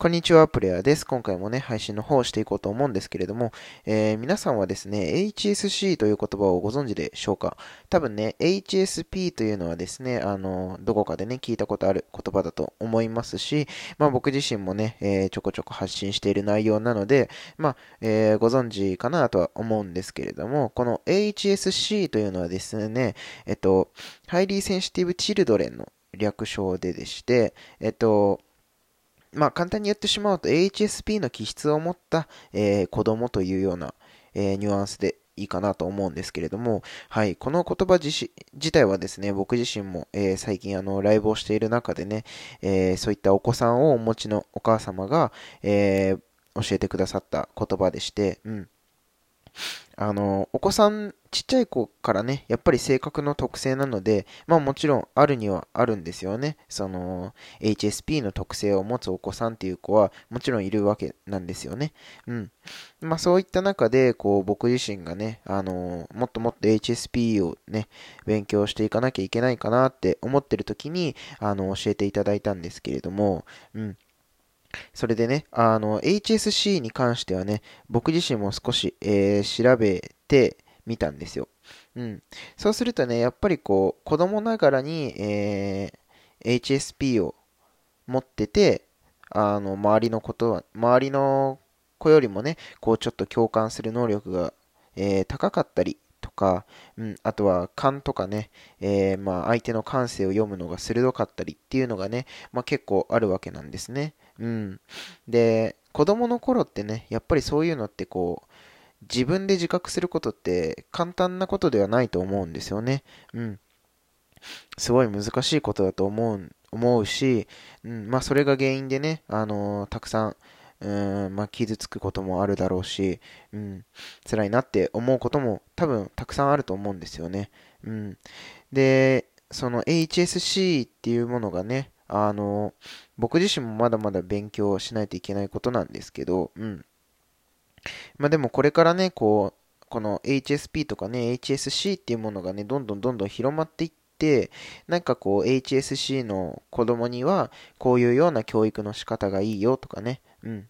こんにちは、プレイヤーです。今回もね、配信の方をしていこうと思うんですけれども、えー、皆さんはですね、HSC という言葉をご存知でしょうか？多分ね、HSP というのはですね、あの、どこかでね、聞いたことある言葉だと思いますし、まあ僕自身もね、えー、ちょこちょこ発信している内容なので、まあ、えー、ご存知かなとは思うんですけれども、この HSC というのはですね、えっと、ハイリーセンシティブチルドレンの略称ででして、えっと、まあ、簡単に言ってしまうと HSP の気質を持った、えー、子供というような、えー、ニュアンスでいいかなと思うんですけれども、はい、この言葉自自体はですね、僕自身も、えー、最近あのライブをしている中でね、えー、そういったお子さんをお持ちのお母様が、えー、教えてくださった言葉でして、うん。あの、お子さん、ちっちゃい子からね、やっぱり性格の特性なので、まあもちろんあるにはあるんですよね。その、HSP の特性を持つお子さんっていう子はもちろんいるわけなんですよね。うん。まあそういった中で、こう僕自身がね、あの、もっともっと HSP をね、勉強していかなきゃいけないかなって思ってる時に、あの、教えていただいたんですけれども、うん。それでね、あの、HSC に関してはね、僕自身も少し、えー、調べてみたんですよ。うん。そうするとね、やっぱりこう、子供ながらに、えー、HSP を持ってて、あの、周りのことは、周りの子よりもね、こう、ちょっと共感する能力が、えー、高かったりとか、うん、あとは勘とかね、えー、まあ、相手の感性を読むのが鋭かったりっていうのがね、まあ、結構あるわけなんですね。うん。で、子供の頃ってね、やっぱりそういうのってこう、自分で自覚することって簡単なことではないと思うんですよね。うん。すごい難しいことだと思う、思うし、うん、まあそれが原因でね、あのー、たくさん、うん、まあ傷つくこともあるだろうし、うん、辛いなって思うことも多分たくさんあると思うんですよね。うん。で、その HSC っていうものがね、あの、僕自身もまだまだ勉強しないといけないことなんですけど、うん。まあでもこれからね、こう、この HSP とかね、HSC っていうものがね、どんどんどんどん広まっていって、なんかこう HSC の子供にはこういうような教育の仕方がいいよとかね、うん。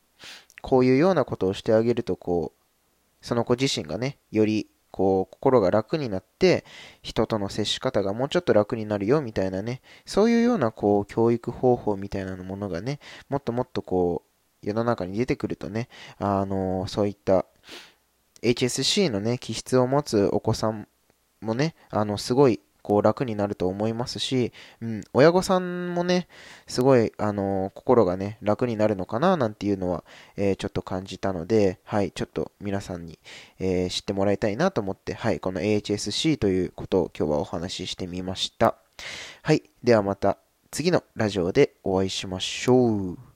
こういうようなことをしてあげるとこう、その子自身がね、よりこう、心が楽になって、人との接し方がもうちょっと楽になるよ、みたいなね、そういうような、こう、教育方法みたいなものがね、もっともっとこう、世の中に出てくるとね、あのそういった HSC のね、気質を持つお子さんもね、あの、すごいこう楽になると思いますし、うん、親御さんもね、すごい、あの、心がね、楽になるのかな、なんていうのは、えー、ちょっと感じたので、はい、ちょっと皆さんに、えー、知ってもらいたいなと思って、はい、この HSC ということを今日はお話ししてみました。はい、ではまた次のラジオでお会いしましょう。